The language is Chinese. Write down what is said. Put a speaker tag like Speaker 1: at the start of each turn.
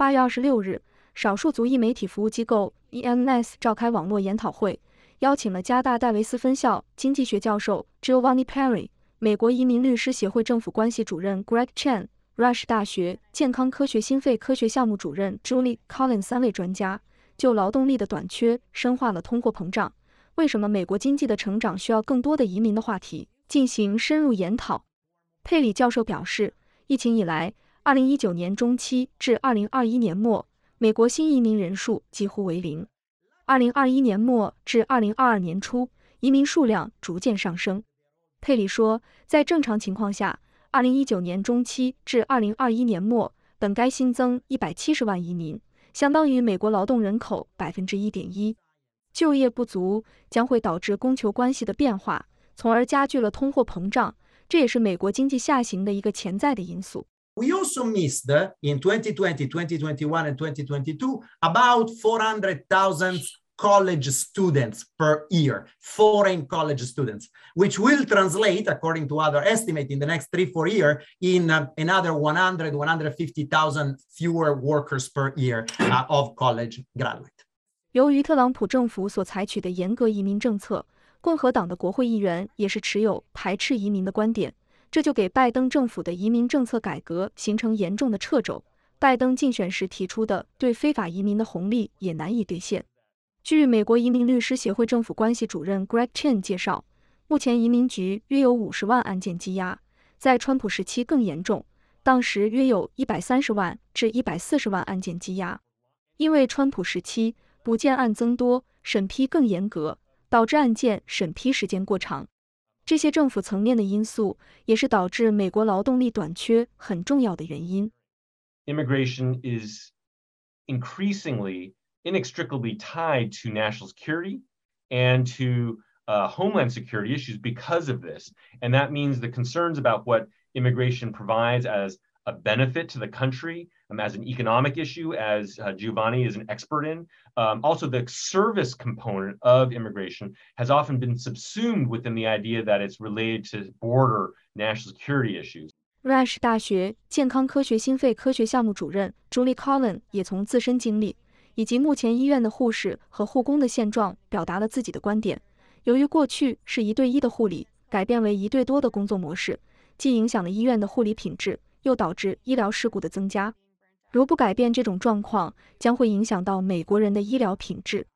Speaker 1: 八月二十六日，少数族裔媒体服务机构 EMS 召开网络研讨会，邀请了加大戴维斯分校经济学教授 Giovanni Perry、美国移民律师协会政府关系主任 Greg Chen、Rush 大学健康科学心肺科学项目主任 Julie Collins 三位专家，就劳动力的短缺、深化了通货膨胀、为什么美国经济的成长需要更多的移民的话题进行深入研讨。佩里教授表示，疫情以来，二零一九年中期至二零二一年末，美国新移民人数几乎为零。二零二一年末至二零二二年初，移民数量逐渐上升。佩里说，在正常情况下，二零一九年中期至二零二一年末，本该新增一百七十万移民，相当于美国劳动人口百分之一点一。就业不足将会导致供求关系的变化，从而加剧了通货膨胀，这也是美国经济下行的一个潜在的因素。
Speaker 2: We also missed in 2020, 2021, and 2022 about 400,000 college students per year, foreign college students, which will translate, according to other estimate, in the next three, four years, in uh, another 100, 150,000 fewer workers per year uh, of college graduate.
Speaker 1: 由于特朗普政府所采取的严格移民政策，共和党的国会议员也是持有排斥移民的观点。 这就给拜登政府的移民政策改革形成严重的掣肘。拜登竞选时提出的对非法移民的红利也难以兑现。据美国移民律师协会政府关系主任 Greg Chen 介绍，目前移民局约有五十万案件积压，在川普时期更严重，当时约有一百三十万至一百四十万案件积压。因为川普时期不见案增多，审批更严格，导致案件审批时间过长。这些政府层面的因素也是导致美国劳动力短缺很重要的原因。
Speaker 3: Immigration is increasingly inextricably tied to national security and to uh, homeland security issues because of this. And that means the concerns about what immigration provides as a benefit to the country um, as an economic issue, as uh, Giovanni is an expert in. Um, also, the service component of immigration has often been subsumed within the idea that it's related to border national security issues.
Speaker 1: Rush 大学健康科学心肺科学项目主任 Julie Collin 也从自身经历以及目前医院的护士和护工的现状表达了自己的观点。由于过去是一对一的护理改变为一对多的工作模式，既影响了医院的护理品质， 又导致医疗事故的增加。如不改变这种状况，将会影响到美国人的医疗品质。